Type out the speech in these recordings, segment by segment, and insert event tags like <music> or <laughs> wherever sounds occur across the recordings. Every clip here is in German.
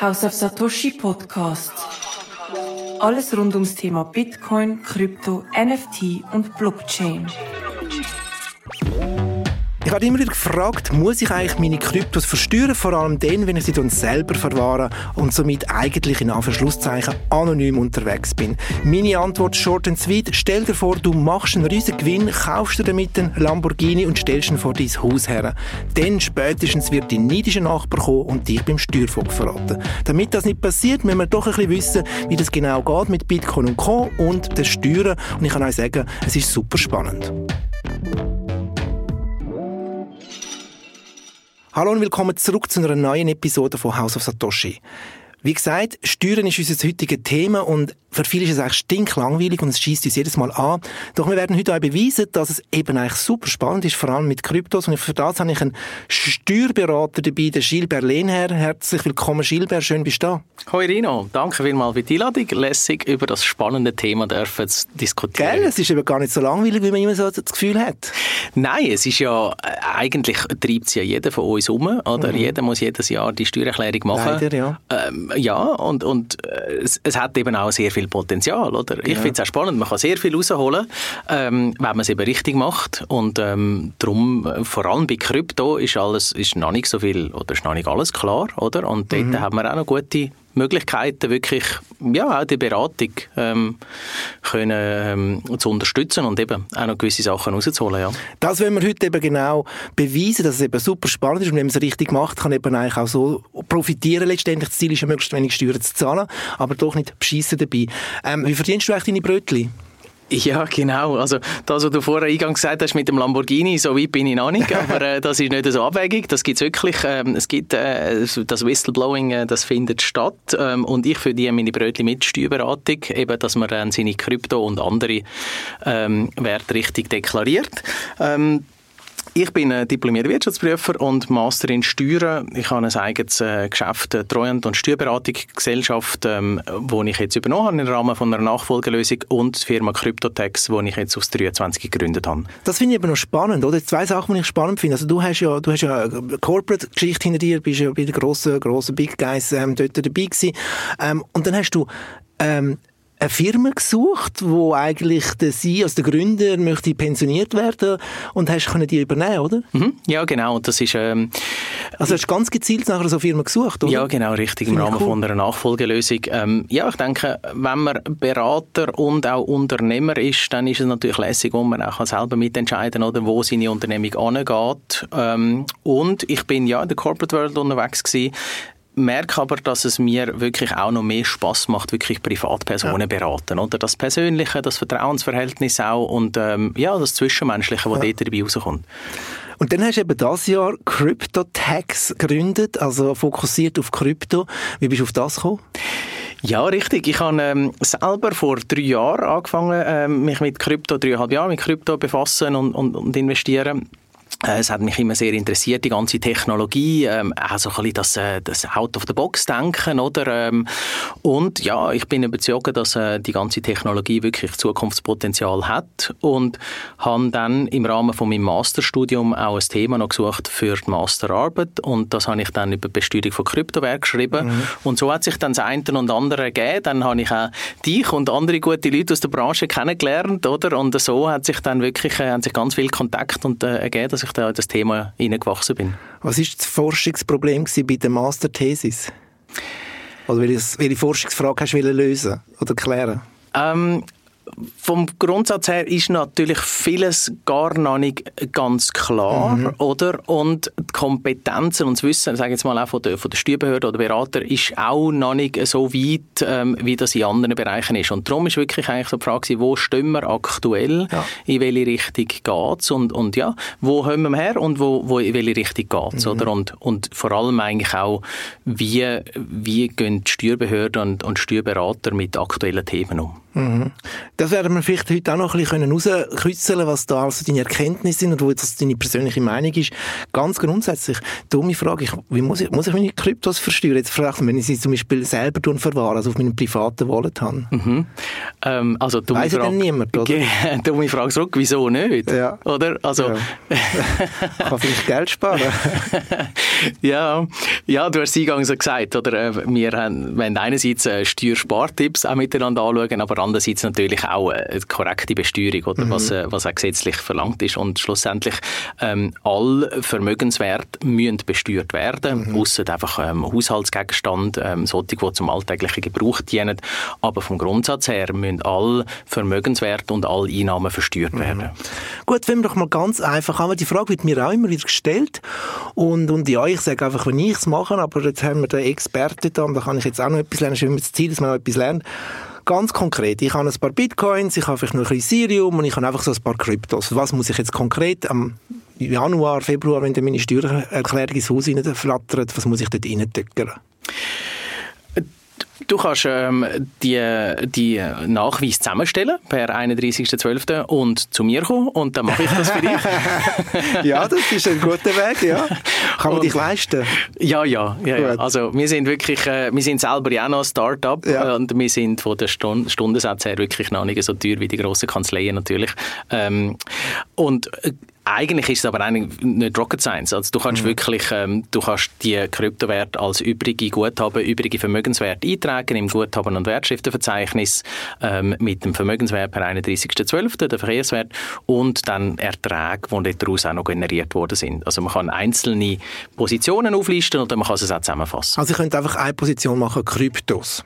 House of Satoshi Podcast. Alles rund ums Thema Bitcoin, Krypto, NFT und Blockchain. Habe immer wieder gefragt, muss ich eigentlich meine Kryptos versteuern, vor allem dann, wenn ich sie dann selber verwahre und somit eigentlich in Anführungszeichen anonym unterwegs bin. Meine Antwort short and sweet, stell dir vor, du machst einen riesen Gewinn, kaufst dir damit einen Lamborghini und stellst ihn vor dein Haus her. Dann spätestens wird dein neidischer Nachbar kommen und dich beim Steuervogt verraten. Damit das nicht passiert, müssen wir doch ein bisschen wissen, wie das genau geht mit Bitcoin und Co. und den Steuern. Und ich kann euch sagen, es ist super spannend. Hallo und willkommen zurück zu einer neuen Episode von House of Satoshi. Wie gesagt, Steuern ist unser heutiges Thema und für viele ist es eigentlich stinklangweilig und es schießt uns jedes Mal an. Doch wir werden heute auch beweisen, dass es eben eigentlich super spannend ist, vor allem mit Kryptos. Und für das habe ich einen Steuerberater dabei, den Gilbert Lehnherr. Herzlich willkommen, Gilbert. Schön, bist du da. Hoi Rino, danke vielmals für die Einladung. Lässig über das spannende Thema dürfen zu diskutieren. Gell, es ist eben gar nicht so langweilig, wie man immer so das Gefühl hat. Nein, es ist ja, äh, eigentlich treibt es ja jeder von uns um, oder? Mhm. Jeder muss jedes Jahr die Steuererklärung machen. Leider, ja. Ähm, ja, und, und äh, es, es, hat eben auch sehr viel Potenzial, oder? Ich ja. finde es auch spannend, man kann sehr viel rausholen, ähm, wenn man es eben richtig macht und ähm, darum, vor allem bei Krypto ist alles, ist noch nicht so viel, oder ist noch nicht alles klar, oder? Und dort mhm. haben wir auch noch gute Möglichkeiten, wirklich ja, auch die Beratung ähm, können, ähm, zu unterstützen und eben auch noch gewisse Sachen rauszuholen. Ja. Das wollen wir heute eben genau beweisen, dass es eben super spannend ist und wenn man es richtig macht, kann eben eigentlich auch so profitieren letztendlich. Das Ziel ist ja, möglichst wenig Steuern zu zahlen, aber doch nicht beschissen dabei. Ähm, wie verdienst du eigentlich deine Brötchen? Ja, genau. Also das, was du vorher eingangs gesagt hast mit dem Lamborghini, so weit bin ich noch nicht, <laughs> aber äh, das ist nicht so abwegig. Das gibt es wirklich. Ähm, es gibt äh, das Whistleblowing, äh, das findet statt ähm, und ich verdiene meine Brötchen mit Steuerberatung, eben, dass man dann seine Krypto und andere ähm, Werte richtig deklariert. Ähm, ich bin ein diplomierter Wirtschaftsprüfer und Master in Steuern. Ich habe ein eigenes äh, Geschäft, eine Treuhand- und Steuerberatungsgesellschaft, ähm, wo ich jetzt übernommen habe im Rahmen einer Nachfolgelösung und die Firma Cryptotex, die ich jetzt aus 23 gegründet habe. Das finde ich aber noch spannend, oder? Zwei Sachen, die ich spannend finde. Also du hast ja, du hast ja eine Corporate-Geschichte hinter dir, bist ja bei den grossen, grossen Big Guys ähm, dort dabei gewesen. Ähm, und dann hast du ähm, eine Firma gesucht, wo eigentlich der Sie, also der Gründer, möchte pensioniert werden und hast können die übernehmen, oder? Mhm. Ja, genau. Das ist, ähm, also hast du ganz gezielt nach so einer Firma gesucht, oder? Ja, genau, richtig, im Rahmen cool. von einer Nachfolgelösung. Ähm, ja, ich denke, wenn man Berater und auch Unternehmer ist, dann ist es natürlich lässig, wo man auch selber mitentscheiden oder wo seine Unternehmung angeht. Ähm, und ich bin ja in der Corporate World unterwegs gewesen merke aber, dass es mir wirklich auch noch mehr Spaß macht, wirklich Privatpersonen ja. beraten, oder? Das Persönliche, das Vertrauensverhältnis auch und ähm, ja, das Zwischenmenschliche, was ja. dort dabei rauskommt. Und dann hast du eben das Jahr CryptoTax gegründet, also fokussiert auf Krypto. Wie bist du auf das gekommen? Ja, richtig. Ich habe ähm, selber vor drei Jahren angefangen, ähm, mich mit Krypto, dreieinhalb Jahre mit Krypto befassen und, und, und investieren. Äh, es hat mich immer sehr interessiert, die ganze Technologie, ähm, auch so ein bisschen das, äh, das Out-of-the-Box-Denken, oder? Ähm, und ja, ich bin überzeugt, dass äh, die ganze Technologie wirklich Zukunftspotenzial hat und habe dann im Rahmen von meinem Masterstudium auch ein Thema noch gesucht für die Masterarbeit und das habe ich dann über Besteuerung von Kryptowert geschrieben mhm. und so hat sich dann das eine und andere gegeben. Dann habe ich auch dich und andere gute Leute aus der Branche kennengelernt, oder? Und so hat sich dann wirklich, äh, haben sich ganz viel Kontakt und äh, ergeben, dass ich da in das Thema hineingewachsen bin. Was war das Forschungsproblem bei der Masterthesis? Oder welche Forschungsfrage hast du lösen oder klären? Ähm, vom Grundsatz her ist natürlich vieles gar noch nicht ganz klar, mhm. oder? Und die Kompetenzen und das Wissen, sage jetzt mal auch von der, von der Steuerbehörde oder Berater, ist auch noch nicht so weit, ähm, wie das in anderen Bereichen ist. Und darum ist wirklich eigentlich so die Frage, wo stehen wir aktuell, ja. in welche Richtung geht es und, und ja, wo haben wir her und wo, wo in welche Richtung geht es, mhm. oder? Und, und vor allem eigentlich auch, wie, wie gehen die Steuerbehörden und, und Steuerberater mit aktuellen Themen um? Mhm. Das werden wir vielleicht heute auch noch ein bisschen rauskitzeln, was da also deine Erkenntnisse sind und wo das deine persönliche Meinung ist. Ganz grundsätzlich, dumme Frage, ich, wie muss ich, muss ich meine Kryptos versteuern? Jetzt frage wenn ich sie zum Beispiel selber verwahre, also auf meinem privaten Wallet habe. Mhm. Ähm, also, dumme Weiss Frage. niemand, oder? <laughs> dumme Frage zurück, wieso nicht? Ja. Oder? Also, ja. <laughs> Kann vielleicht Geld sparen. <laughs> ja. ja, du hast es eingangs so gesagt, oder? Äh, wir haben, wir haben einerseits äh, Steuerspartipps auch miteinander anschauen, aber andererseits natürlich auch äh, eine korrekte Besteuerung, oder? Mhm. Was, was auch gesetzlich verlangt ist. Und schlussendlich, ähm, alle Vermögenswerte müssen besteuert werden, mhm. ausser einfach ähm, Haushaltsgegenstand, ähm, solche, die zum alltäglichen Gebrauch dienen. Aber vom Grundsatz her müssen alle Vermögenswerte und alle Einnahmen versteuert mhm. werden. Gut, wenn wir doch mal ganz einfach haben, die Frage wird mir auch immer wieder gestellt und, und ja, ich sage einfach, wenn ich es mache, aber jetzt haben wir den Experten da und da kann ich jetzt auch noch etwas lernen, ist immer das Ziel, dass man noch etwas lernt. Ganz konkret, ich habe ein paar Bitcoins, ich habe vielleicht noch ein bisschen Ethereum und ich habe einfach so ein paar Kryptos. Was muss ich jetzt konkret am Januar, Februar, wenn meine Steuererklärung ins Haus flattert, was muss ich dort reindrücken? Du kannst ähm, die, die Nachweise zusammenstellen per 31.12. und zu mir kommen und dann mache ich das für dich. <laughs> ja, das ist ein guter Weg, ja. Kann man und, dich leisten? Ja, ja. ja, ja. Also wir sind wirklich, äh, wir sind selber ja auch noch ein Start-up ja. und wir sind von der Stund Stundensatz her wirklich noch nicht so teuer wie die grossen Kanzleien natürlich. Ähm, und äh, eigentlich ist es aber eigentlich nicht Rocket Science. Also du kannst mhm. wirklich, ähm, du kannst die Kryptowerte als übrige Guthaben, übrige Vermögenswerte eintragen im Guthaben- und Wertschriftenverzeichnis ähm, mit dem Vermögenswert per 31.12., der Verkehrswert, und dann Erträge, die daraus auch noch generiert worden sind. Also man kann einzelne Positionen auflisten oder man kann es auch zusammenfassen. Also ich könnte einfach eine Position machen, Kryptos.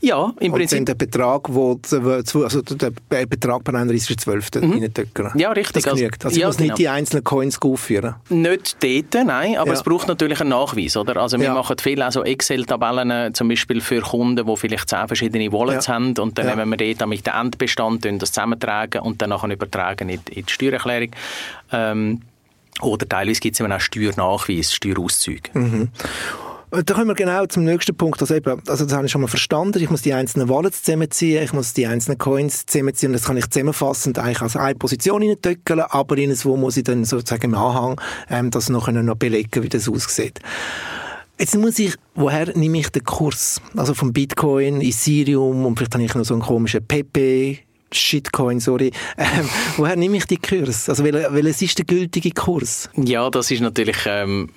Ja, im Prinzip. Und der Betrag, wo, also der Betrag per 31.12. Mhm. reindrücken. Ja, richtig. Das genügt. Also, ich muss genau. nicht die einzelnen Coins aufführen. Nicht dort, nein, aber ja. es braucht natürlich einen Nachweis, oder? Also wir ja. machen viel auch so Excel-Tabellen, äh, zum Beispiel für Kunden, die vielleicht zehn verschiedene Wallets ja. haben und dann nehmen wir dort mit dem Endbestand das zusammentragen und dann nachher übertragen in, in die Steuererklärung. Ähm, oder teilweise gibt es eben auch Steuernachweis, Steuerauszüge. Mhm. Da kommen wir genau zum nächsten Punkt. Also, eben, also das habe ich schon mal verstanden. Ich muss die einzelnen Wallets zusammenziehen, ich muss die einzelnen Coins zusammenziehen und das kann ich zusammenfassend eigentlich als eine Position reintöckeln, aber in wo muss ich dann sozusagen im Anhang ähm, das noch, noch belegen, wie das aussieht. Jetzt muss ich, woher nehme ich den Kurs? Also vom Bitcoin, Ethereum und vielleicht habe ich noch so einen komischen Pepe, Shitcoin, sorry. <laughs> Ähm, woher nehme ich die Kurs? Also welches ist der gültige Kurs? Ja, das ist natürlich ähm,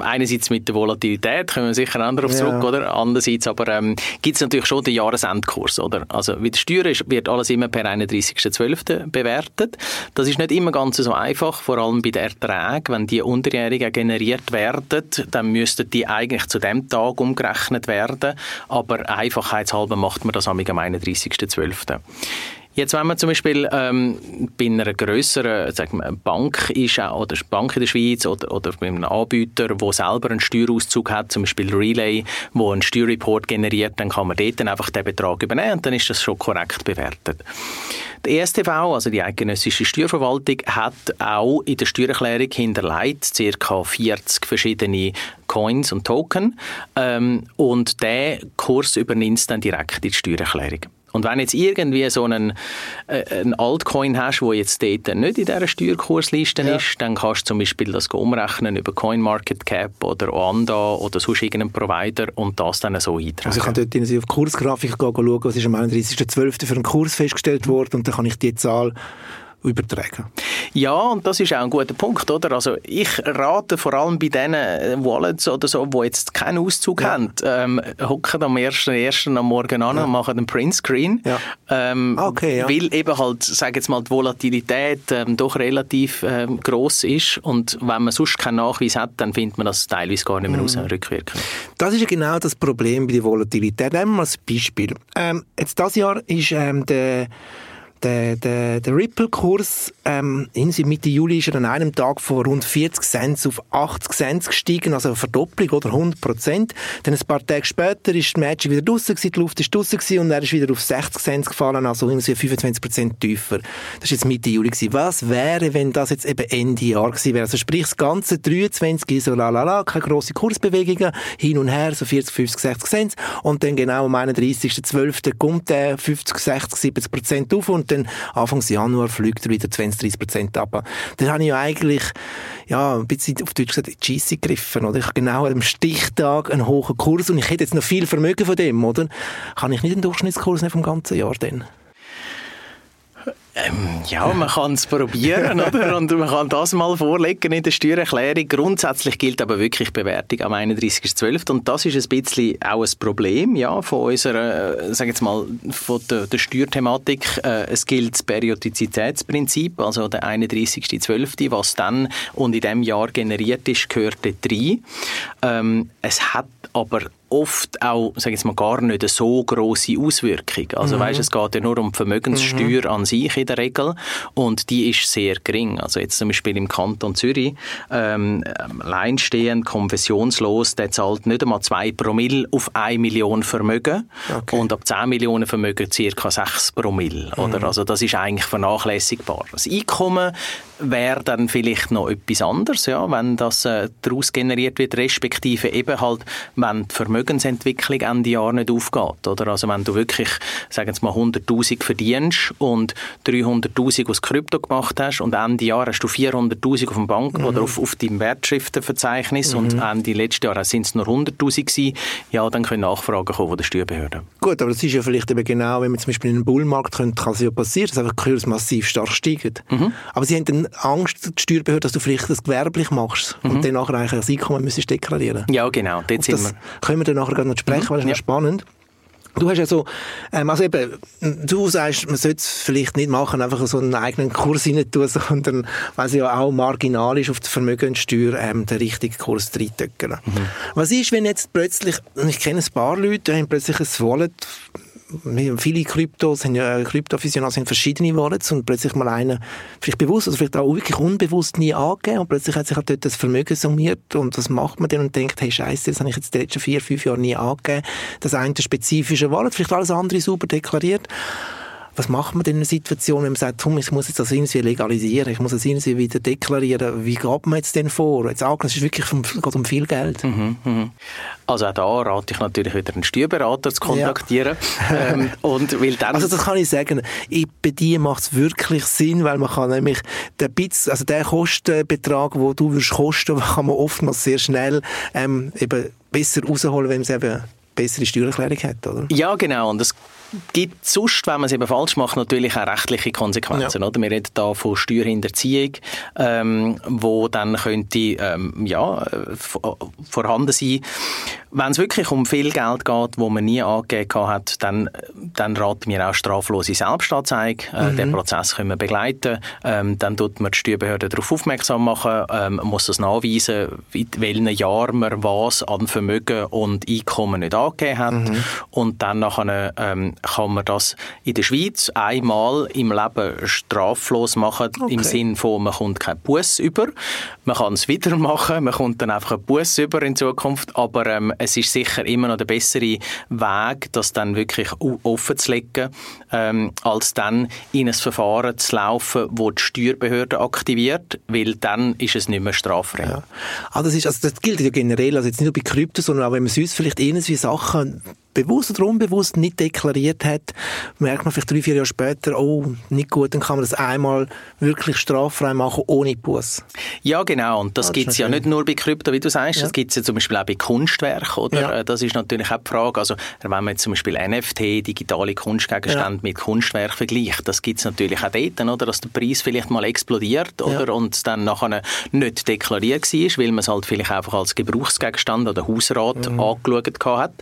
einerseits mit der Volatilität, können wir sicher andere darauf zurück, oder? Andererseits aber ähm, gibt es natürlich schon den Jahresendkurs, oder? Also wie die Steuer ist, wird alles immer per 31.12. bewertet. Das ist nicht immer ganz so einfach, vor allem bei den Erträgen. Wenn die Unterjährigen generiert werden, dann müssten die eigentlich zu dem Tag umgerechnet werden, aber einfachheitshalber macht man das am 31.12. Jetzt, wenn man zum Beispiel ähm, bei einer grösseren sagen wir, Bank ist, oder Bank in der Schweiz oder, oder bei einem Anbieter, der selber einen Steuerauszug hat, zum Beispiel Relay, wo einen Steuerreport generiert, dann kann man dort dann einfach den Betrag übernehmen und dann ist das schon korrekt bewertet. Die ESTV, also die Eidgenössische Steuerverwaltung, hat auch in der Steuererklärung hinterlegt ca. 40 verschiedene Coins und Token ähm, und der Kurs übernimmt dann direkt in die Steuererklärung. Und wenn jetzt irgendwie so einen, äh, einen Altcoin hast, wo jetzt dort nicht in dieser Steuerkursliste ja. ist, dann kannst du zum Beispiel das umrechnen über CoinMarketCap oder Oanda oder sonst irgendeinen Provider und das dann so eintragen. Also ich kann dort auf die Kursgrafik schauen, was ist am 31.12. für einen Kurs festgestellt worden und dann kann ich die Zahl übertragen. Ja, und das ist auch ein guter Punkt, oder? Also ich rate vor allem bei diesen äh, Wallets oder so, die jetzt keinen Auszug ja. haben, ähm, hocken am 1.1. am Morgen an ja. und machen einen Printscreen. Ja. Ähm, ah, okay, ja. Weil eben halt, sage jetzt mal, die Volatilität ähm, doch relativ ähm, groß ist und wenn man sonst keinen Nachweis hat, dann findet man das teilweise gar nicht mehr mhm. raus, rückwirkend. Das ist ja genau das Problem bei der Volatilität. Nehmen wir mal ein Beispiel. Ähm, jetzt das Jahr ist ähm, der der, der, der Ripple-Kurs ähm, Mitte Juli ist er an einem Tag von rund 40 Cent auf 80 Cent gestiegen, also eine Verdopplung oder 100 Prozent. Dann ein paar Tage später ist die Magic wieder draussen gewesen, die Luft ist draussen gewesen und er ist wieder auf 60 Cent gefallen, also irgendwie 25 Prozent tiefer. Das ist jetzt Mitte Juli gewesen. Was wäre, wenn das jetzt eben Ende Jahr gewesen wäre? Also sprich, das ganze 23 ist so la la la, keine grosse Kursbewegungen, hin und her, so 40, 50, 60 Cent und dann genau am 31.12. kommt der 50, 60, 70 Prozent auf und dann Anfang Januar fliegt er wieder 20, 30 Prozent ab. Dann habe ich ja eigentlich, ja, ein bisschen auf Deutsch gesagt, in die gegriffen, oder? Ich habe genau am Stichtag einen hohen Kurs und ich hätte jetzt noch viel Vermögen von dem, oder? Kann ich nicht den Durchschnittskurs nehmen vom ganzen Jahr dann? Ähm, ja, man kann es probieren, oder? Und man kann das mal vorlegen in der Steuererklärung. Grundsätzlich gilt aber wirklich Bewertung am 31.12. Und das ist ein bisschen auch ein Problem, ja, von unserer, äh, sag jetzt mal, von der, der Steuerthematik. Äh, es gilt das Periodizitätsprinzip, also der 31.12., was dann und in diesem Jahr generiert ist, gehört dort rein. Ähm, es hat aber oft auch, sage ich mal, gar nicht eine so große Auswirkung. Also mhm. weißt, es geht ja nur um die Vermögenssteuer mhm. an sich in der Regel und die ist sehr gering. Also jetzt zum Beispiel im Kanton Zürich, ähm, alleinstehend, konfessionslos, der zahlt nicht einmal zwei Promille auf eine Million Vermögen okay. und ab 10 Millionen Vermögen circa 6 Promille. Mhm. Oder? Also das ist eigentlich vernachlässigbar. Das Einkommen wäre dann vielleicht noch etwas anderes, ja, wenn das äh, daraus generiert wird, respektive eben halt, wenn die Vermögensentwicklung Ende Jahr nicht aufgeht. Oder? Also wenn du wirklich, sagen wir mal, 100'000 verdienst und 300'000 aus Krypto gemacht hast und Ende Jahr hast du 400'000 auf dem Bank mhm. oder auf, auf deinem Wertschriftenverzeichnis mhm. und Ende letzten Jahr sind es nur 100'000 gewesen, ja, dann können Nachfragen kommen von der Steuerbehörde. Gut, aber das ist ja vielleicht eben genau, wenn man zum Beispiel in einem Bullmarkt könnte, kann es ja passieren, dass einfach die Kurse massiv stark steigen. Mhm. Aber sie haben dann Angst, die Steuerbehörde, dass du vielleicht das gewerblich machst mhm. und dann nachher eigentlich das Einkommen müsstest deklarieren. Ja, genau, dort sind wir. können wir dann nachher noch sprechen, mhm. weil das ist ja. spannend. Du hast ja so, ähm, also eben, du sagst, man sollte es vielleicht nicht machen, einfach so einen eigenen Kurs rein tun, <laughs> sondern, weil es ja auch marginal ist, auf die Vermögenssteuer ähm, den richtigen Kurs reintöckeln. Mhm. Was ist, wenn jetzt plötzlich, ich kenne ein paar Leute, die haben plötzlich ein Wallet viele Kryptos, haben ja, Kryptofusionen sind verschiedene Wallets und plötzlich mal einer, vielleicht bewusst, oder vielleicht auch wirklich unbewusst nie angegeben und plötzlich hat sich halt dort das Vermögen summiert und was macht man denn und denkt, hey Scheiße, das habe ich jetzt die letzten vier, fünf Jahre nie angegeben. Das eine spezifische Wallet, vielleicht alles andere sauber deklariert was macht man denn in einer Situation, wenn man sagt, ich muss jetzt das irgendwie legalisieren, ich muss das irgendwie wieder deklarieren, wie geht man jetzt denn vor? Jetzt angenommen, es ist wirklich um, geht um viel Geld. Mhm, mhm. Also auch da rate ich natürlich wieder einen Steuerberater zu kontaktieren. Ja. <laughs> ähm, und weil dann also das kann ich sagen, bei dir macht es wirklich Sinn, weil man kann nämlich den Bits, also den Kostenbetrag, den du würdest kosten, <laughs> kann man oftmals sehr schnell ähm, eben besser rausholen, wenn man es eben bessere Steuererklärung hat, oder? Ja, genau. Und das gibt sonst, wenn man es eben falsch macht, natürlich auch rechtliche Konsequenzen. Ja. Oder? Wir reden da von Steuerhinterziehung, ähm, wo dann könnte ähm, ja, vorhanden sein. Wenn es wirklich um viel Geld geht, wo man nie angegeben hat, dann, dann raten wir auch straflose Selbstanzeige. Äh, mhm. Den Prozess können wir begleiten. Ähm, dann tut man die Steuerbehörde darauf aufmerksam machen, ähm, muss das nachweisen, in welchen Jahren man was an Vermögen und Einkommen nicht angegeben hat. Mhm. Und dann nachher, ähm, kann man das in der Schweiz einmal im Leben straflos machen, okay. im Sinne von, man kommt keinen Bus über. Man kann es wieder machen, man kommt dann einfach einen Bus über in Zukunft, aber ähm, es ist sicher immer noch der bessere Weg, das dann wirklich offen zu legen, ähm, als dann in ein Verfahren zu laufen, wo die Steuerbehörde aktiviert, weil dann ist es nicht mehr straffrei. Ja. Ah, das, ist, also das gilt ja generell, also jetzt nicht nur bei Krypto, sondern auch wenn man sonst vielleicht irgendwie Sachen bewusst oder unbewusst nicht deklariert hat, merkt man vielleicht drei, vier Jahre später, oh, nicht gut, dann kann man das einmal wirklich straffrei machen, ohne Buß. Ja, genau. Und das, ja, das gibt es ja nicht nur bei Krypto, wie du sagst, ja. das gibt es ja zum Beispiel auch bei Kunstwerken, oder? Ja. Das ist natürlich auch die Frage. Also, wenn man jetzt zum Beispiel NFT, digitale Kunstgegenstände ja. mit Kunstwerk vergleicht, das gibt es natürlich auch dort, oder? Dass der Preis vielleicht mal explodiert, oder? Und dann nachher nicht deklariert war, weil man es halt vielleicht einfach als Gebrauchsgegenstand oder Hausrat mhm. angeschaut hat.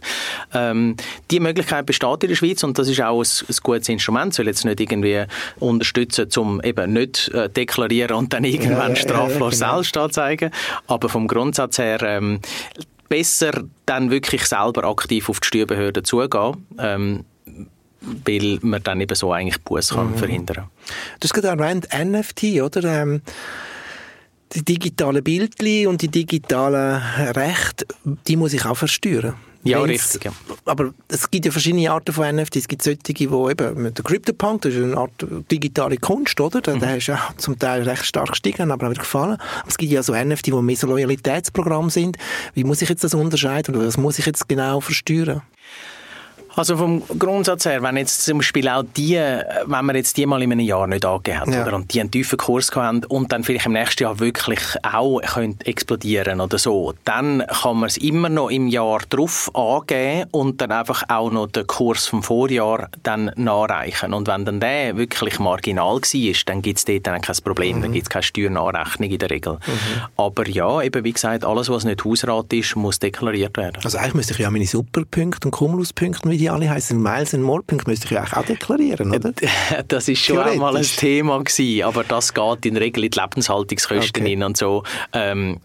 Ähm, ähm, die Möglichkeit besteht in der Schweiz und das ist auch ein, ein gutes Instrument. Soll jetzt nicht irgendwie unterstützen, um eben nicht äh, deklarieren und dann irgendwann ja, straflos ja, ja, genau. selbst anzeigen. Aber vom Grundsatz her ähm, besser dann wirklich selber aktiv auf die Steuerbehörde zugehen. Ähm, weil man dann eben so eigentlich Buß kann mhm. verhindern. Du hast gerade erwähnt NFT, oder? Ähm die digitalen Bildchen und die digitalen Rechte, die muss ich auch versteuern. Ja, richtig. Ja. Aber es gibt ja verschiedene Arten von NFT. Es gibt solche, die eben, mit der CryptoPunk, das ist eine Art digitale Kunst, oder? Der, mhm. ist ja <laughs> zum Teil recht stark gestiegen, aber auch wieder gefallen. Aber es gibt ja so NFT, die mehr so Loyalitätsprogramme sind. Wie muss ich jetzt das unterscheiden oder was muss ich jetzt genau versteuern? Also vom Grundsatz her, wenn jetzt zum Beispiel auch die, wenn man jetzt die mal in einem Jahr nicht angegeben hat, ja. oder, und die einen tiefen Kurs haben und dann vielleicht im nächsten Jahr wirklich auch können explodieren oder so, dann kann man es immer noch im Jahr drauf angeben und dann einfach auch noch den Kurs vom Vorjahr dann nachreichen. Und wenn dann der wirklich marginal war, dann gibt es dort dann kein Problem, mhm. dann gibt es keine Steuernachrechnung in der Regel. Mhm. Aber ja, eben wie gesagt, alles, was nicht Hausrat ist, muss deklariert werden. Also eigentlich müsste ich ja meine Superpunkte und Cumuluspunkte wie die alle heißen Miles and More Punkte, müsste ich auch deklarieren, oder? Das ist schon einmal ein Thema gewesen, aber das geht in der Regel in die Lebenshaltungskosten okay. hin und so. Ähm,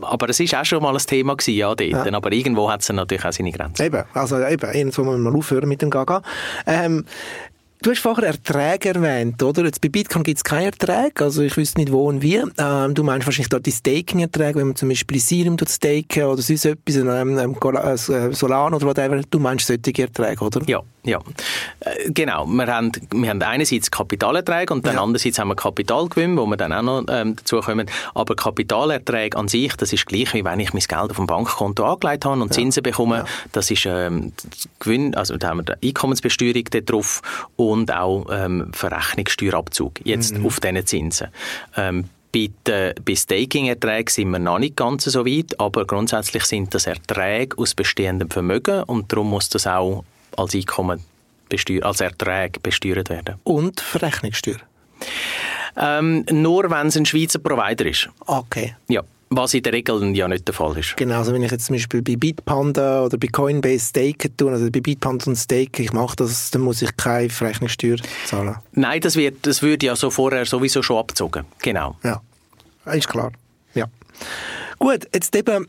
aber es ist auch schon mal ein Thema gewesen, ja, dort. Ja. Aber irgendwo hat es natürlich auch seine Grenzen. Eben, also eben, irgendwo man mal aufhören mit dem Gaga. Ähm, Du hast vorher Erträge erwähnt, oder? Jetzt bei Bitcoin gibt es keine Erträge, also ich wüsste nicht wo und wie. Ähm, du meinst wahrscheinlich dort die Staking-Erträge, wenn man zum Beispiel Ethereum staken oder sonst etwas, ähm, ähm, äh, Solana oder whatever. Du meinst solche Erträge, oder? Ja, ja. Äh, genau. Wir haben, wir haben einerseits Kapitalerträge und dann ja. andererseits haben wir Kapitalgewinn, wo wir dann auch noch ähm, dazu kommen. Aber Kapitalerträge an sich, das ist gleich, wie wenn ich mein Geld auf dem Bankkonto angelegt habe und ja. Zinsen bekomme. Ja. Das ist ähm, Gewinn, also da haben wir die Einkommensbesteuerung drauf und auch ähm, Verrechnungssteuerabzug jetzt mhm. auf diesen Zinsen. Ähm, bei, den, bei Staking-Erträgen sind wir noch nicht ganz so weit, aber grundsätzlich sind das Erträge aus bestehendem Vermögen und darum muss das auch als Einkommen als Ertrag besteuert werden. Und Verrechnungssteuer? Ähm, nur wenn es ein Schweizer Provider ist. Okay. Ja. Was in der Regel ja nicht der Fall ist. Genau, also wenn ich jetzt zum Beispiel bei Bitpanda oder bei Coinbase staken tue, also bei Bitpanda und Stake, ich mache das, dann muss ich keine Verrechnungssteuer zahlen. Nein, das wird, das würde ja so vorher sowieso schon abgezogen. Genau. Ja, ist klar. Ja. Gut, jetzt eben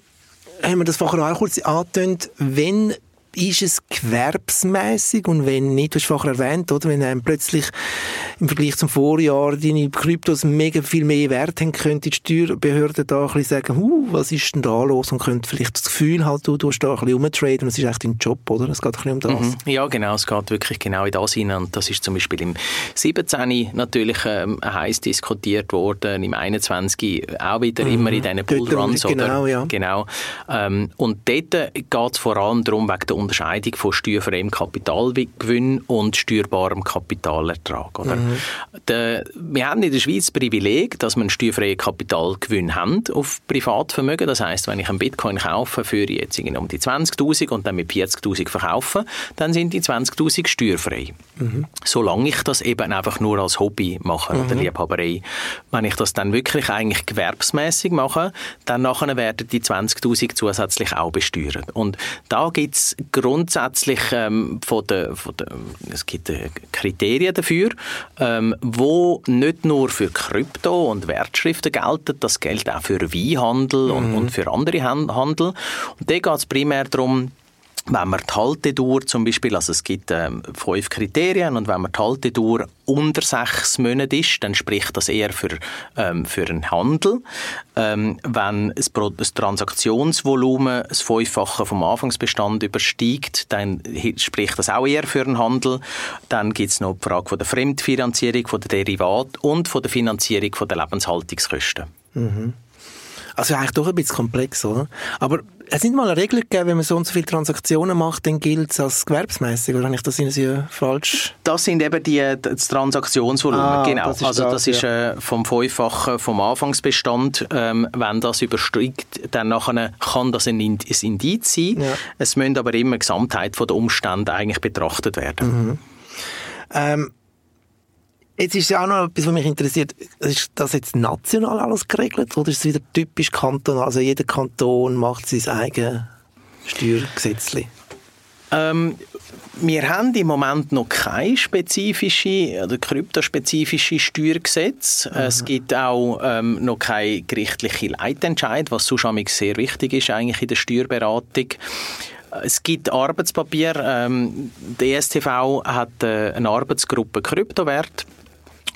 haben wir das vorher auch kurz angetönt, wenn ist es gewerbsmäßig und wenn nicht, du hast vorher erwähnt, oder, wenn einem plötzlich im Vergleich zum Vorjahr deine Kryptos mega viel mehr Wert haben, könnte die Steuerbehörde da ein bisschen sagen, huh, was ist denn da los und könnte vielleicht das Gefühl halt, du tust da ein bisschen umtraden und es ist echt dein Job, oder? Es geht ein bisschen um das. Mhm. Ja, genau, es geht wirklich genau in das hinein und das ist zum Beispiel im 17. natürlich ähm, heiß diskutiert worden, im 21. auch wieder mhm. immer in diesen Bullruns. Genau, ja. Genau. Ähm, und dort geht es vor allem darum, wegen der Unterscheidung von steuerfreiem Kapitalgewinn und steuerbarem Kapitalertrag. Oder? Mhm. Der, wir haben in der Schweiz das Privileg, dass wir einen steuerfreien Kapitalgewinn haben auf Privatvermögen. Das heißt, wenn ich einen Bitcoin kaufe für jetzt um die 20.000 und dann mit 40.000 verkaufe, dann sind die 20.000 steuerfrei. Mhm. Solange ich das eben einfach nur als Hobby mache mhm. oder Liebhaberei. Wenn ich das dann wirklich eigentlich gewerbsmäßig mache, dann nachher werden die 20.000 zusätzlich auch besteuert. Und da gibt es grundsätzlich ähm, von der, von der, es gibt äh, Kriterien dafür, ähm, wo nicht nur für Krypto und Wertschriften gelten, das gilt auch für Weinhandel mhm. und, und für andere Handel. Und da geht es primär darum, wenn man die Haltedauer zum Beispiel, also es gibt ähm, fünf Kriterien und wenn man die Haltedauer unter sechs Monate ist, dann spricht das eher für, ähm, für einen Handel. Ähm, wenn das, Transaktionsvolumen das Fünffache vom Anfangsbestand übersteigt, dann spricht das auch eher für einen Handel. Dann gibt es noch die Frage von der Fremdfinanzierung, von der Derivat und von der Finanzierung von der Lebenshaltungskosten. Mhm. Also eigentlich doch ein bisschen komplex, oder? Aber es sind mal eine Regel gegeben, wenn man so und so viele Transaktionen macht, dann gilt es als gewerbsmäßig, oder habe ich das in Sie falsch? Das sind eben die, das Transaktionsvolumen, ah, genau. Das also das, das ist äh, vom Fünffachen vom Anfangsbestand. Ähm, wenn das übersteigt, dann nachher kann das ein, ein Indiz sein. Ja. Es müssen aber immer die Gesamtheit der Umstände eigentlich betrachtet werden. Mhm. Ähm, Jetzt ist ja auch noch etwas, was mich interessiert. Ist das jetzt national alles geregelt oder ist es wieder typisch kantonal? Also jeder Kanton macht sein eigenes Steuergesetz? Ähm, wir haben im Moment noch kein spezifische oder kryptospezifische Steuergesetz. Mhm. Es gibt auch ähm, noch keine gerichtliche Leitentscheid, was sonst sehr wichtig ist eigentlich in der Steuerberatung. Es gibt Arbeitspapier. Ähm, die ESTV hat äh, eine Arbeitsgruppe Kryptowert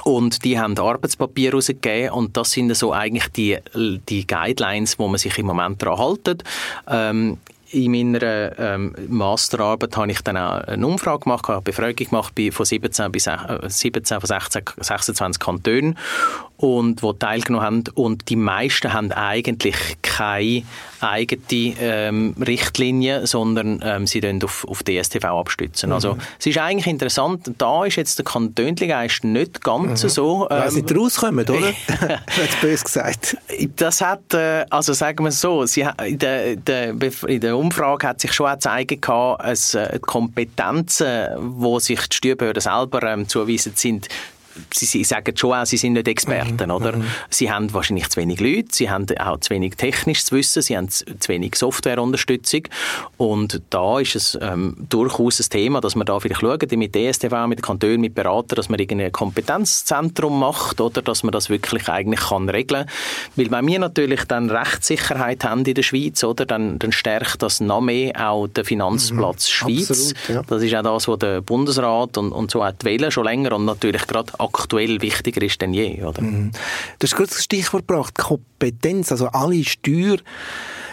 und die haben Arbeitspapier rausgegeben und das sind so eigentlich die, die Guidelines, wo man sich im Moment daran hält. Ähm, in meiner ähm, Masterarbeit habe ich dann auch eine Umfrage gemacht, eine Befragung gemacht bei, von 17 bis 17 von 16, 26 Kantonen und wo teilgenommen haben und die meisten haben eigentlich keine eigene ähm, Richtlinie, sondern ähm, sie dann auf, auf DSTV abstützen. Also, mhm. Also es ist eigentlich interessant, da ist jetzt der Kantönligeist nicht ganz mhm. so... Ähm, Weil sie rauskommen, oder? <laughs> <laughs> Hat böse gesagt. Das hat, äh, also sagen wir es so, sie, in, der, der, in der Umfrage hat sich schon auch gezeigt, dass äh, Kompetenzen, die sich die Steuerbehörden selber ähm, zuweisen, sind sie, sie sagen schon auch, sie sind nicht Experten, mhm. oder? Mhm. Sie haben wahrscheinlich zu wenig Leute, sie haben auch zu wenig technisches Wissen, sie haben zu, zu wenig Softwareunterstützung und da ist es ähm, durchaus ein Thema, dass man da vielleicht schaut, mit DSTV, mit Kantonen, mit Beratern, dass man ein Kompetenzzentrum macht, oder? Dass man das wirklich eigentlich kann regeln. Weil wenn wir natürlich dann Rechtssicherheit haben in der Schweiz, oder? Dann, dann stärkt das noch mehr auch den Finanzplatz mhm. Schweiz. Absolut, ja. Das ist auch das, was der Bundesrat und, und so die Wählen schon länger und natürlich gerade aktuell wichtiger ist denn je. Oder? Mhm. Du hast kurz das Stichwort gebracht, Kompetenz, also alle Steuer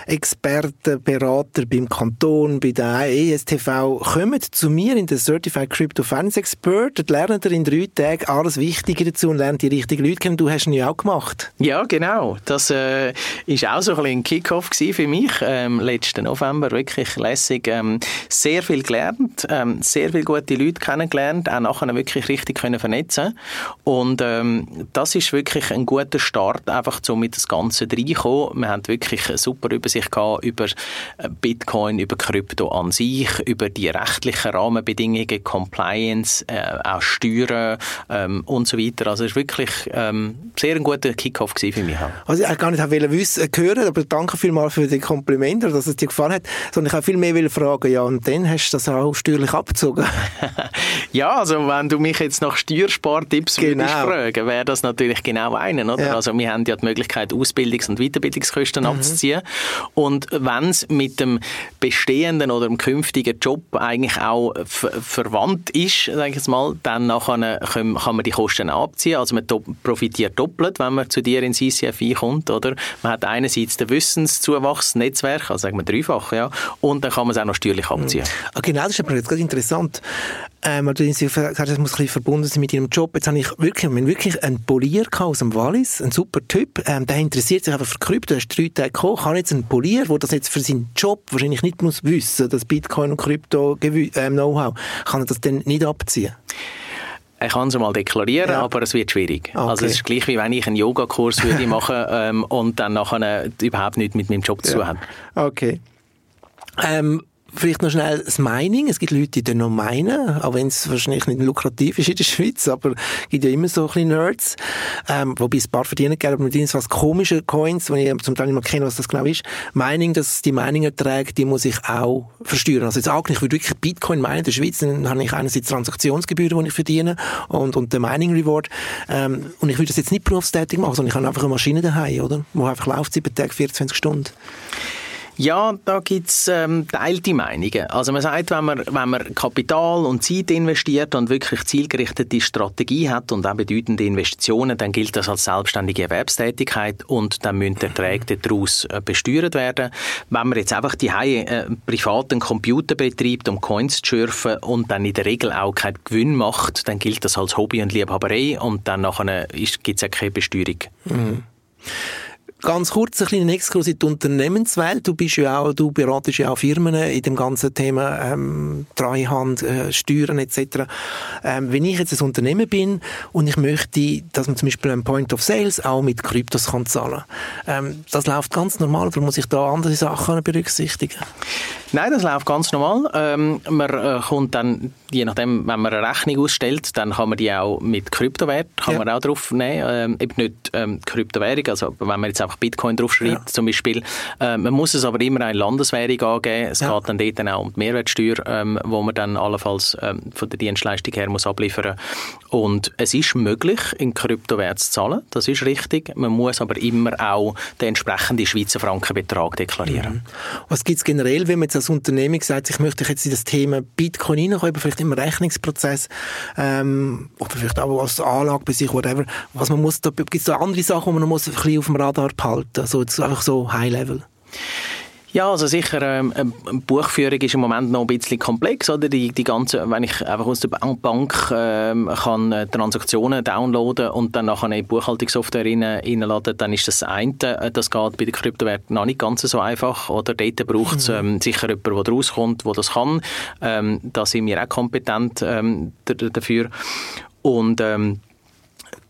Experten, Berater beim Kanton, bei der ESTV, kommen zu mir in den Certified Crypto Finance Expert und lernen in drei Tagen alles Wichtige dazu und lernen die richtigen Leute kennen. Du hast ihn ja auch gemacht. Ja, genau. Das äh, auch so ein, ein Kickoff für mich ähm, letzten November. Wirklich lässig. Ähm, sehr viel gelernt, ähm, sehr viele gute Leute kennengelernt, auch nachher wirklich richtig können vernetzen und ähm, das ist wirklich ein guter Start, einfach so mit das Ganze reinkommen. Wir haben wirklich super über sich über äh, Bitcoin, über Krypto an sich, über die rechtlichen Rahmenbedingungen, Compliance, äh, auch Steuern ähm, und so weiter. Also es war wirklich ähm, sehr ein guter Kickoff für mich. Also ich gar nicht wollte wissen, hören, aber danke vielmals für die Komplimente, dass es dir gefallen hat, sondern ich habe viel mehr fragen, ja, und dann hast du das auch steuerlich abgezogen? <laughs> ja, also wenn du mich jetzt nach Steuerspartipps genau. würdest fragen, wäre das natürlich genau einen, oder? Ja. Also wir haben ja die Möglichkeit, Ausbildungs- und Weiterbildungskosten mhm. abzuziehen und wenn es mit dem bestehenden oder dem künftigen Job eigentlich auch verwandt ist, sage ich jetzt mal, dann nachher kann, kann man die Kosten abziehen. Also man profitiert doppelt, wenn man zu dir ins ICFI kommt, oder? Man hat einerseits den Wissenszuwachs, Netzwerk, also sagen wir dreifach, ja, und dann kann man es auch noch steuerlich abziehen. Mhm. Genau, das ist gerade interessant. Ähm, du hast gesagt, das muss ein bisschen verbunden sein mit ihrem Job. Jetzt habe ich wirklich, ich wirklich einen Polier aus dem Wallis, ein super Typ, ähm, der interessiert sich einfach für Krypto, der ist drei Tage gekommen, kann jetzt einen Polier, der das jetzt für seinen Job wahrscheinlich nicht muss wissen, das Bitcoin und Krypto äh, Know-how, kann er das dann nicht abziehen? Ich kann es mal deklarieren, ja. aber es wird schwierig. Okay. Also es ist gleich wie wenn ich einen Yogakurs würde <laughs> machen ähm, und dann nachher überhaupt nichts mit meinem Job zu tun habe. Okay. Ähm, Vielleicht noch schnell das Mining. Es gibt Leute, die noch meinen, auch wenn es wahrscheinlich nicht lukrativ ist in der Schweiz, aber es gibt ja immer so ein bisschen Nerds, ähm, wobei es ein paar verdienen gerne, aber mit ihnen was komische Coins, wenn ich zum Teil nicht mehr kenne, was das genau ist. Mining, dass die Mining-Erträge, die muss ich auch versteuern. Also jetzt auch nicht, ich würde wirklich Bitcoin meinen in der Schweiz, dann habe ich einerseits Transaktionsgebühren, die ich verdiene und, und den Mining-Reward. Ähm, und ich würde das jetzt nicht berufstätig machen, sondern ich habe einfach eine Maschine daheim, oder? Wo einfach läuft sieben Tage, 24 Stunden. Ja, da gibt's ähm, teilte Meinungen. Also man sagt, wenn man, wenn man Kapital und Zeit investiert und wirklich zielgerichtete Strategie hat und auch bedeutende Investitionen, dann gilt das als selbstständige Erwerbstätigkeit und dann müssen Erträge daraus äh, besteuert werden. Wenn man jetzt einfach die äh, privaten Computer betreibt, um Coins zu schürfen und dann in der Regel auch keinen Gewinn macht, dann gilt das als Hobby und Liebhaberei und dann nachher gibt es keine Besteuerung. Mhm. Ganz kurz ein kleiner Exkurs in die Unternehmenswelt. Du bist ja auch, du beratest ja auch Firmen in dem ganzen Thema ähm, Treuhand, äh, Steuern etc. Ähm, wenn ich jetzt ein Unternehmen bin und ich möchte, dass man zum Beispiel ein Point of Sales auch mit Kryptos kann zahlen, ähm, das läuft ganz normal oder muss ich da andere Sachen berücksichtigen? Nein, das läuft ganz normal. Ähm, man äh, kommt dann, je nachdem, wenn man eine Rechnung ausstellt, dann kann man die auch mit Kryptowert, kann ja. man auch drauf nehmen. Ähm, eben nicht ähm, Kryptowährung, also wenn man jetzt einfach einfach Bitcoin draufschreibt ja. zum Beispiel. Äh, man muss es aber immer eine Landeswährung angeben. Es ja. geht dann dort auch um die Mehrwertsteuer, ähm, wo man dann allenfalls ähm, von der Dienstleistung her muss abliefern Und es ist möglich, in Kryptowert zu zahlen, das ist richtig. Man muss aber immer auch den entsprechenden Schweizer Frankenbetrag deklarieren. Mhm. Was gibt es generell, wenn man jetzt als Unternehmen sagt, ich möchte jetzt in das Thema Bitcoin hineinkommen, vielleicht im Rechnungsprozess ähm, oder vielleicht auch als Anlage bei sich, whatever. Was man muss, da gibt es da andere Sachen, die man muss ein bisschen auf dem Radar behalten, also einfach so High Level. Ja, also sicher, ähm, Buchführung ist im Moment noch ein bisschen komplex, oder? Die, die ganze, wenn ich einfach aus der Bank ähm, kann äh, Transaktionen downloaden und dann nachher eine Buchhaltungssoftware rein, reinladen, dann ist das eine. Äh, das geht bei den Kryptowerten noch nicht ganz so einfach, oder? Dort braucht es mhm. ähm, sicher jemanden, der rauskommt, der das kann. Ähm, da sind wir auch kompetent ähm, dafür. Und ähm,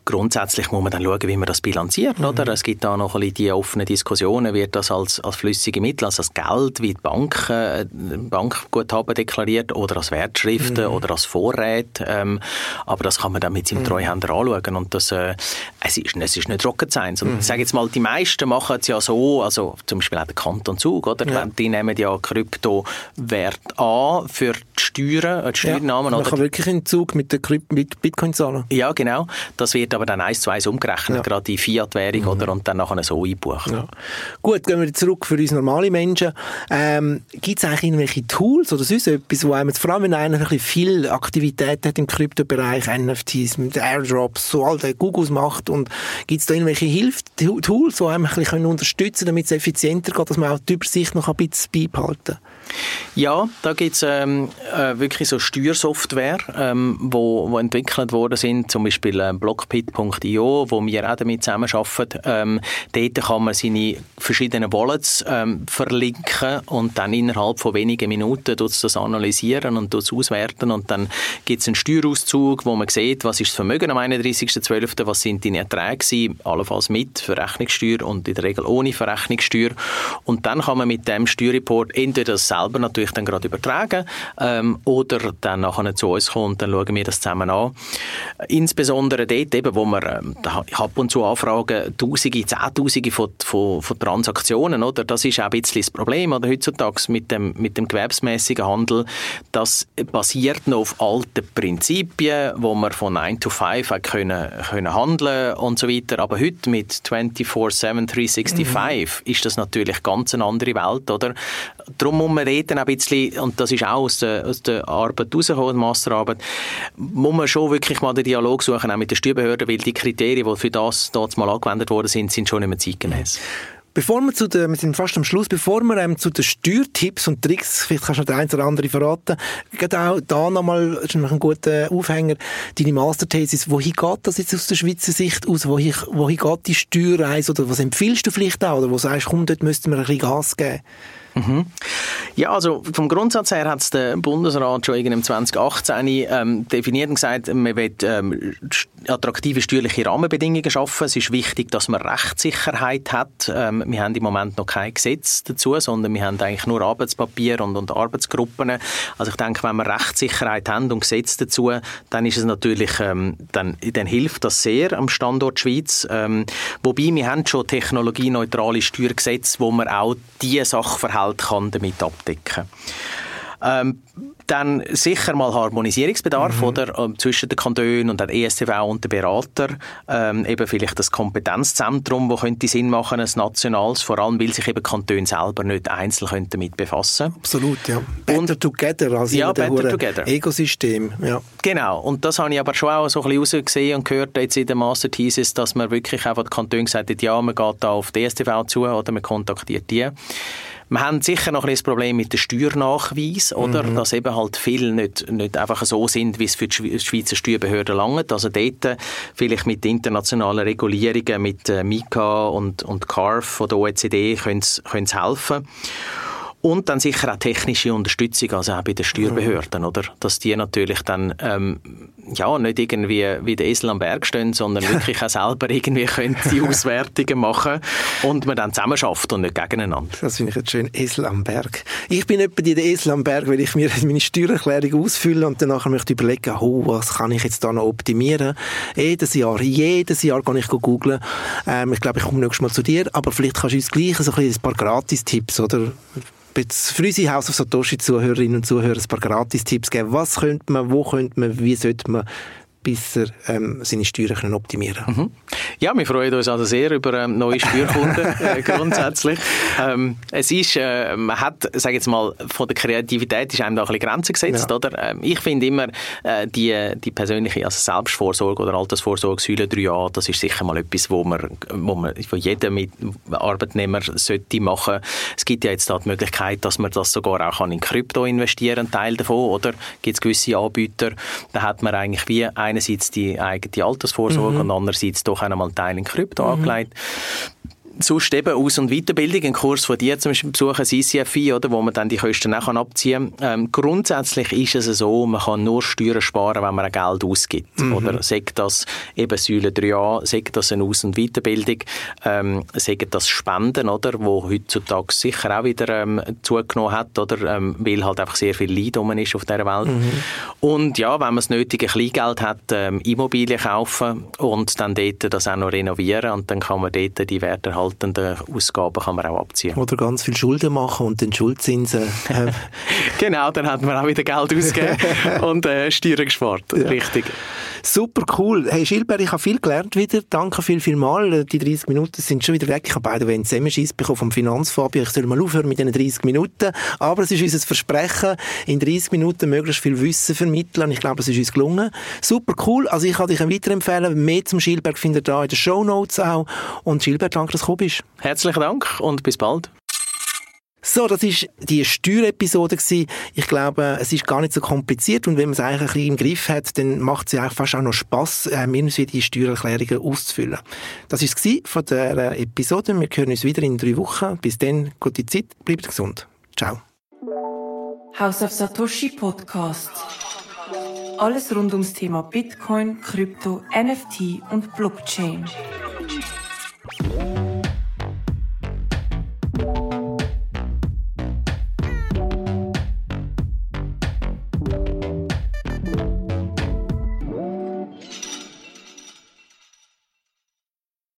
Grundsätzlich muss man dann schauen, wie man das bilanziert. Mhm. Oder? Es gibt da noch ein bisschen die offenen Diskussionen, wird das als, als flüssige Mittel, also als Geld, wie die Bank, äh, Bankguthaben deklariert, oder als Wertschriften mhm. oder als Vorräte. Ähm, aber das kann man dann mit seinem mhm. Treuhänder anschauen. Und das, äh, es, ist, es ist nicht Rocket Science. Und mhm. ich sage jetzt mal, die meisten machen es ja so, also zum Beispiel auch der Kanton Zug, oder? Ja. Die nehmen ja Kryptowert an für die Steuern, äh, die Steuernahmen. Ja, man kann wirklich in Zug mit, der mit Bitcoin zahlen. Ja, genau. Das wird aber dann eins zu eins umgerechnet, ja. gerade die Fiat-Währung, mhm. oder, und dann nachher so einbuchen. Ja. Gut, gehen wir zurück für uns normale Menschen. Ähm, Gibt es eigentlich irgendwelche Tools oder sonst etwas, wo einem, vor allem wenn einer ein bisschen viel Aktivität hat im Kryptobereich, NFTs, mit Airdrops, so all der Googles macht und gibt es da irgendwelche Hilf-Tools, die einem ein bisschen unterstützen können, damit es effizienter geht, dass man auch die Übersicht noch ein bisschen beibehalten kann? Ja, da gibt es ähm, äh, wirklich so Steuersoftware, ähm, wo, wo entwickelt worden sind, zum Beispiel äh, Blockpit.io, wo wir auch damit zusammenarbeiten. Ähm, dort kann man seine verschiedenen Wallets ähm, verlinken und dann innerhalb von wenigen Minuten das analysieren und auswerten und dann gibt es einen Steuerauszug, wo man sieht, was ist das Vermögen am 31.12., was sind deine Erträge gewesen, allenfalls mit Verrechnungssteuer und in der Regel ohne Verrechnungssteuer und dann kann man mit dem Steuerreport entweder das selber natürlich dann gerade übertragen ähm, oder dann nachher zu uns und dann schauen wir das zusammen an. Insbesondere dort eben, wo wir ähm, ab und zu anfragen, Tausende, Zehntausende von, von, von Transaktionen, oder? Das ist auch ein bisschen das Problem, oder? Heutzutage mit dem, mit dem gewerbsmäßigen Handel. Das basiert noch auf alten Prinzipien, wo man von 9 to 5 können, können handeln und so weiter. Aber heute mit 24-7, 365 mhm. ist das natürlich ganz eine andere Welt, oder? Darum muss man reden ein bisschen, und das ist auch aus der, aus der Arbeit rausgekommen, Masterarbeit, muss man schon wirklich mal den Dialog suchen, auch mit den Steuerbehörden, weil die Kriterien, die für das dort mal angewendet worden sind, sind schon nicht mehr zeitgemäß. Bevor wir zu den, wir sind fast am Schluss, bevor wir ähm, zu den Steuertipps und Tricks, vielleicht kannst du noch den einen oder anderen verraten, geht auch da nochmal, das ist ein guter Aufhänger, deine Masterthesis, wohin geht das jetzt aus der Schweizer Sicht aus? Wohin, wohin geht die Steuerreise oder was empfiehlst du vielleicht auch? Oder wo sagst du, komm, dort müssten wir ein bisschen Gas geben? Mhm. Ja, also vom Grundsatz her hat es der Bundesrat schon im 2018 ähm, definiert und gesagt, man will ähm, attraktive steuerliche Rahmenbedingungen schaffen. Es ist wichtig, dass man Rechtssicherheit hat. Ähm, wir haben im Moment noch kein Gesetz dazu, sondern wir haben eigentlich nur Arbeitspapier und, und Arbeitsgruppen. Also ich denke, wenn wir Rechtssicherheit haben und Gesetz dazu, dann ist es natürlich, ähm, dann, dann hilft das sehr am Standort Schweiz. Ähm, wobei wir haben schon technologieneutrale Steuergesetze, wo man auch diese Sachverhalte Geld kann damit abdecken ähm, dann sicher mal Harmonisierungsbedarf mhm. oder, ähm, zwischen den Kantonen und der ESTV und den Berater. Ähm, eben vielleicht das Kompetenzzentrum, wo könnte Sinn machen, ein nationales, vor allem weil sich eben Kantone selber nicht einzeln können damit befassen Absolut, ja. Better und, together, also ja, better together. Ökosystem. Ja. Genau, und das habe ich aber schon auch so ein bisschen rausgesehen und gehört jetzt in der Master Thesis, dass man wirklich einfach die Kantone gesagt hat, ja, man geht da auf die ESTV zu oder man kontaktiert die. Wir haben sicher noch ein das Problem mit dem Steuernachweis, oder? Mhm. Dass eben halt viele nicht, nicht einfach so sind, wie es für die Schweizer Steuerbehörden langt. Also dort vielleicht mit internationalen Regulierungen, mit äh, MiCA und, und CARF von der OECD können sie helfen. Und dann sicher auch technische Unterstützung, also auch bei den Steuerbehörden, oder? Dass die natürlich dann, ähm, ja, nicht irgendwie wie der Esel am Berg stehen, sondern wirklich auch selber irgendwie können die <laughs> Auswertungen machen und man dann zusammen schafft und nicht gegeneinander. Das finde ich jetzt schön, Esel am Berg. Ich bin etwa der Esel am Berg, weil ich mir <laughs> meine Steuererklärung ausfülle und danach möchte überlegen, oh, was kann ich jetzt da noch optimieren? Jedes Jahr, jedes Jahr kann ich googeln. Ähm, ich glaube, ich komme nächstes Mal zu dir, aber vielleicht kannst du uns gleich so ein, ein paar Gratis-Tipps, oder? Für unsere House of Satoshi-Zuhörerinnen und Zuhörer ein paar Gratis-Tipps geben. Was könnte man, wo könnte man, wie sollte man bis er ähm, seine Steuern können optimieren kann. Mhm. Ja, wir freuen uns also sehr über ähm, neue Steuerkunden <laughs> äh, grundsätzlich. Ähm, es ist, äh, man hat, sage jetzt mal, von der Kreativität ist einem da ein bisschen Grenzen gesetzt, ja. oder? Ähm, ich finde immer, äh, die, die persönliche also Selbstvorsorge oder Altersvorsorge Säule 3a, das ist sicher mal etwas, wo man, wo man von jedem mit Arbeitnehmer sollte machen. Es gibt ja jetzt da die Möglichkeit, dass man das sogar auch in Krypto investieren, Teil davon, oder? Gibt es gewisse Anbieter, da hat man eigentlich wie ein einerseits die eigene Altersvorsorge mhm. und andererseits doch einmal Teil in Krypto mhm. angelegt sonst eben Aus- und Weiterbildung, ein Kurs von dir zum Beispiel besuchen, CCFI, oder, wo man dann die Kosten auch abziehen kann. Ähm, grundsätzlich ist es so, man kann nur Steuern sparen, wenn man Geld ausgibt. Mhm. Oder sagt das eben Säule 3a, sagt das eine Aus- und Weiterbildung, ähm, sagt das Spenden, oder, wo heutzutage sicher auch wieder ähm, zugenommen hat, oder, ähm, weil halt einfach sehr viel Leid um ist auf dieser Welt. Mhm. Und ja, wenn man das nötige Kleingeld hat, ähm, Immobilien kaufen und dann dort das auch noch renovieren und dann kann man dort die Werte halt anhaltenden Ausgaben kann man auch abziehen. Oder ganz viel Schulden machen und den Schuldzinsen. Äh. <laughs> genau, dann hat man auch wieder Geld ausgegeben <laughs> und äh, Steuern gespart. Ja. Richtig. Super cool. Hey Schilber, ich habe viel gelernt wieder. Danke viel, viel mal. Die 30 Minuten sind schon wieder weg. Ich habe beide einen Zusammenschiss bekommen vom Finanzfabio. Ich soll mal aufhören mit diesen 30 Minuten. Aber es ist unser Versprechen, in 30 Minuten möglichst viel Wissen vermitteln. Ich glaube, es ist uns gelungen. Super cool. Also ich kann dich weiterempfehlen. Mehr zum Schilberg findet ihr da in den Show Notes auch. Und Schilberg, danke, dass du bist. Herzlichen Dank und bis bald. So, das ist die Steuerepisode. Ich glaube, es ist gar nicht so kompliziert und wenn man es eigentlich ein bisschen im Griff hat, dann macht es ja fast auch noch Spass, äh, irgendwie die Steuererklärungen auszufüllen. Das war es von der Episode. Wir hören uns wieder in drei Wochen. Bis dann, gute Zeit, bleibt gesund. Ciao. House of Satoshi Podcast. Alles rund ums Thema Bitcoin, Krypto, NFT und Blockchain.